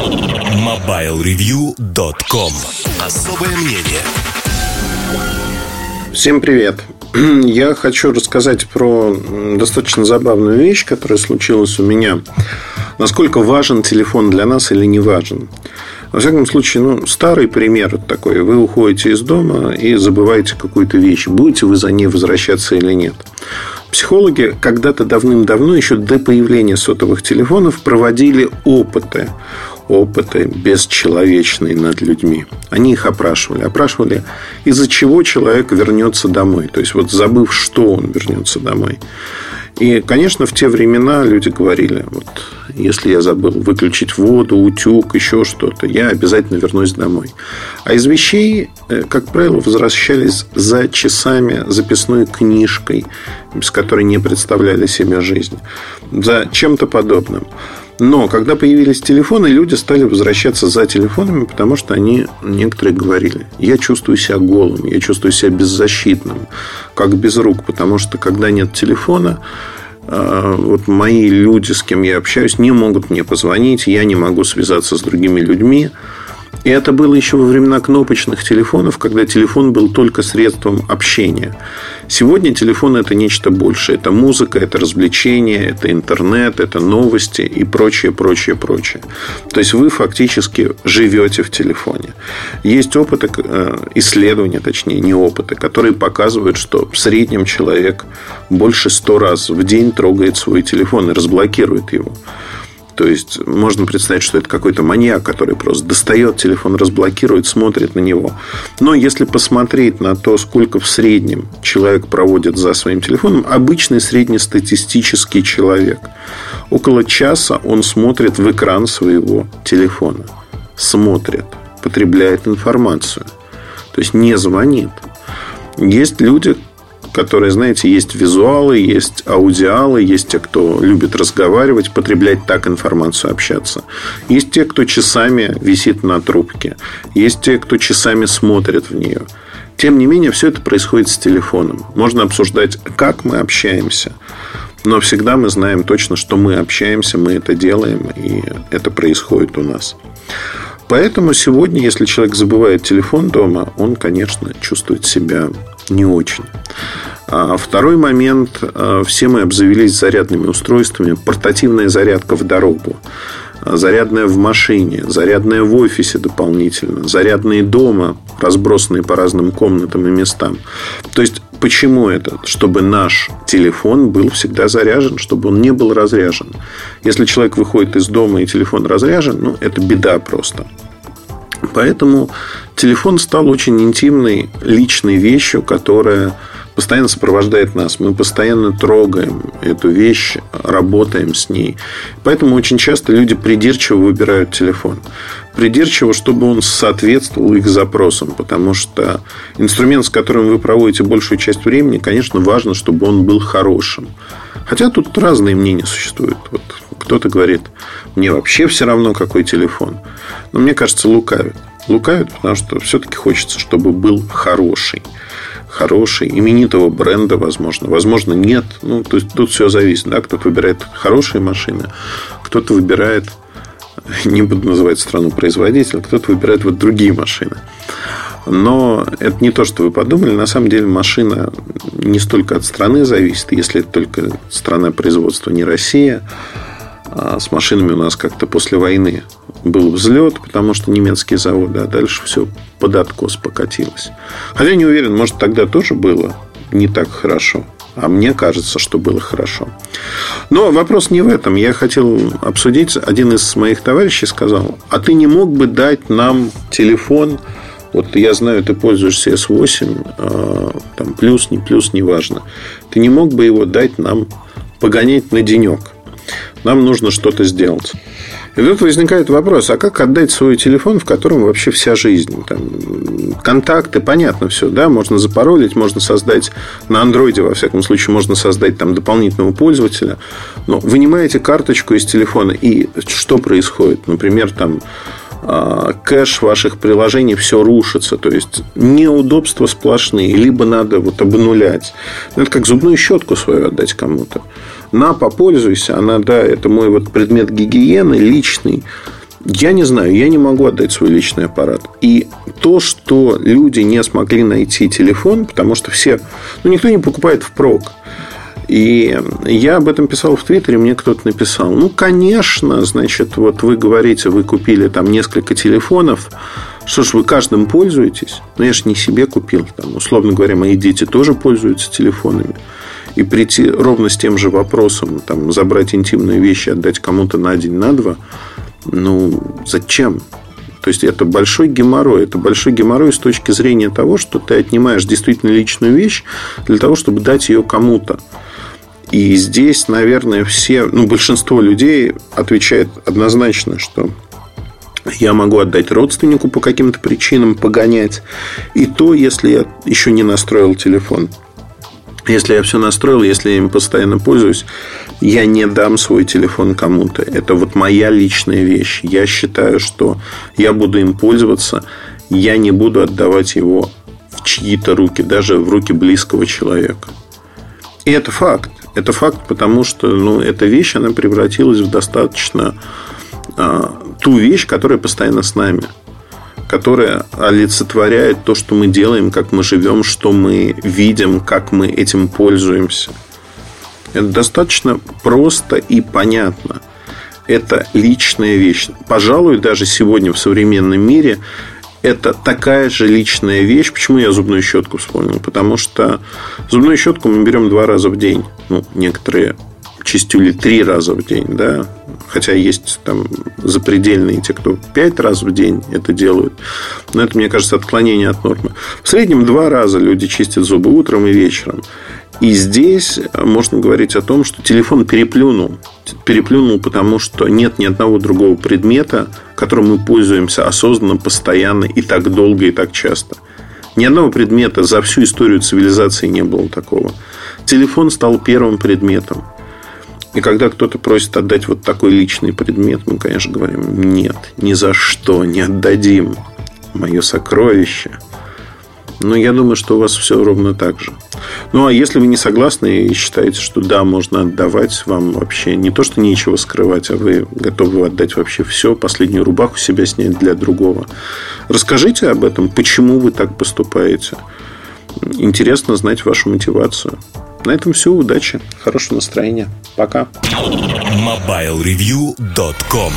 MobileReview.com Особое мнение Всем привет! Я хочу рассказать про достаточно забавную вещь, которая случилась у меня. Насколько важен телефон для нас или не важен. Во всяком случае, ну, старый пример такой. Вы уходите из дома и забываете какую-то вещь. Будете вы за ней возвращаться или нет. Психологи когда-то давным-давно, еще до появления сотовых телефонов, проводили опыты опыты бесчеловечные над людьми. Они их опрашивали. Опрашивали, из-за чего человек вернется домой. То есть, вот забыв, что он вернется домой. И, конечно, в те времена люди говорили, вот, если я забыл выключить воду, утюг, еще что-то, я обязательно вернусь домой. А из вещей, э, как правило, возвращались за часами записной книжкой, без которой не представляли себе жизнь, за чем-то подобным. Но когда появились телефоны, люди стали возвращаться за телефонами, потому что они, некоторые говорили, я чувствую себя голым, я чувствую себя беззащитным, как без рук, потому что когда нет телефона, э, вот мои люди, с кем я общаюсь, не могут мне позвонить, я не могу связаться с другими людьми. И это было еще во времена кнопочных телефонов, когда телефон был только средством общения. Сегодня телефон это нечто большее. Это музыка, это развлечение, это интернет, это новости и прочее, прочее, прочее. То есть вы фактически живете в телефоне. Есть опыты, э, исследования, точнее, не опыты, которые показывают, что в среднем человек больше сто раз в день трогает свой телефон и разблокирует его. То есть можно представить, что это какой-то маньяк, который просто достает телефон, разблокирует, смотрит на него. Но если посмотреть на то, сколько в среднем человек проводит за своим телефоном, обычный среднестатистический человек, около часа он смотрит в экран своего телефона. Смотрит, потребляет информацию. То есть не звонит. Есть люди, которые, знаете, есть визуалы, есть аудиалы, есть те, кто любит разговаривать, потреблять так информацию, общаться. Есть те, кто часами висит на трубке. Есть те, кто часами смотрит в нее. Тем не менее, все это происходит с телефоном. Можно обсуждать, как мы общаемся. Но всегда мы знаем точно, что мы общаемся, мы это делаем, и это происходит у нас. Поэтому сегодня, если человек забывает телефон дома, он, конечно, чувствует себя не очень. А второй момент. А, все мы обзавелись зарядными устройствами. Портативная зарядка в дорогу. А, зарядная в машине, зарядная в офисе дополнительно, зарядные дома, разбросанные по разным комнатам и местам. То есть, почему это? Чтобы наш телефон был всегда заряжен, чтобы он не был разряжен. Если человек выходит из дома и телефон разряжен, ну, это беда просто. Поэтому телефон стал очень интимной, личной вещью, которая постоянно сопровождает нас. Мы постоянно трогаем эту вещь, работаем с ней. Поэтому очень часто люди придирчиво выбирают телефон. Придирчиво, чтобы он соответствовал их запросам. Потому что инструмент, с которым вы проводите большую часть времени, конечно, важно, чтобы он был хорошим. Хотя тут разные мнения существуют. Вот кто-то говорит, мне вообще все равно, какой телефон. Но мне кажется, лукавит. Лукавит, потому что все-таки хочется, чтобы был хороший. Хороший, именитого бренда, возможно. Возможно, нет. Ну, то есть, тут все зависит. Да? Кто-то выбирает хорошие машины, кто-то выбирает, не буду называть страну производителя, кто-то выбирает вот другие машины. Но это не то, что вы подумали. На самом деле машина не столько от страны зависит, если это только страна производства, не Россия, с машинами у нас как-то после войны был взлет, потому что немецкие заводы, а дальше все под откос покатилось. Хотя не уверен, может, тогда тоже было не так хорошо. А мне кажется, что было хорошо. Но вопрос не в этом. Я хотел обсудить. Один из моих товарищей сказал, а ты не мог бы дать нам телефон вот я знаю, ты пользуешься S8, а, там плюс, не плюс, неважно. Ты не мог бы его дать нам погонять на денек? Нам нужно что-то сделать. И тут возникает вопрос, а как отдать свой телефон, в котором вообще вся жизнь? Там, контакты, понятно все, да, можно запаролить, можно создать на андроиде, во всяком случае, можно создать там дополнительного пользователя. Но вынимаете карточку из телефона, и что происходит? Например, там а, кэш ваших приложений все рушится. То есть неудобства сплошные. Либо надо вот обнулять. Ну, это как зубную щетку свою отдать кому-то на, попользуйся, она, да, это мой вот предмет гигиены личный, Я не знаю, я не могу отдать свой личный аппарат. И то, что люди не смогли найти телефон, потому что все... Ну, никто не покупает впрок. И я об этом писал в Твиттере, мне кто-то написал. Ну, конечно, значит, вот вы говорите, вы купили там несколько телефонов. Что ж, вы каждым пользуетесь? Ну, я же не себе купил. Там, условно говоря, мои дети тоже пользуются телефонами. И прийти ровно с тем же вопросом, там, забрать интимные вещи, отдать кому-то на день, на два, ну, зачем? То есть это большой геморрой. Это большой геморрой с точки зрения того, что ты отнимаешь действительно личную вещь для того, чтобы дать ее кому-то. И здесь, наверное, все, ну, большинство людей отвечает однозначно, что я могу отдать родственнику по каким-то причинам, погонять. И то, если я еще не настроил телефон. Если я все настроил, если я им постоянно пользуюсь, я не дам свой телефон кому-то. Это вот моя личная вещь. Я считаю, что я буду им пользоваться. Я не буду отдавать его в чьи-то руки, даже в руки близкого человека. И это факт. Это факт, потому что ну, эта вещь, она превратилась в достаточно а, ту вещь, которая постоянно с нами которая олицетворяет то, что мы делаем, как мы живем, что мы видим, как мы этим пользуемся. Это достаточно просто и понятно. Это личная вещь. Пожалуй, даже сегодня в современном мире это такая же личная вещь. Почему я зубную щетку вспомнил? Потому что зубную щетку мы берем два раза в день. Ну, некоторые чистюли три раза в день, да, хотя есть там запредельные те, кто пять раз в день это делают, но это, мне кажется, отклонение от нормы. В среднем два раза люди чистят зубы утром и вечером. И здесь можно говорить о том, что телефон переплюнул. Переплюнул, потому что нет ни одного другого предмета, которым мы пользуемся осознанно, постоянно и так долго и так часто. Ни одного предмета за всю историю цивилизации не было такого. Телефон стал первым предметом. И когда кто-то просит отдать вот такой личный предмет, мы, конечно, говорим, нет, ни за что не отдадим мое сокровище. Но я думаю, что у вас все ровно так же. Ну, а если вы не согласны и считаете, что да, можно отдавать, вам вообще не то, что нечего скрывать, а вы готовы отдать вообще все, последнюю рубаху себя снять для другого. Расскажите об этом, почему вы так поступаете. Интересно знать вашу мотивацию. На этом все. Удачи. Хорошего настроения. Пока. MobileReview.com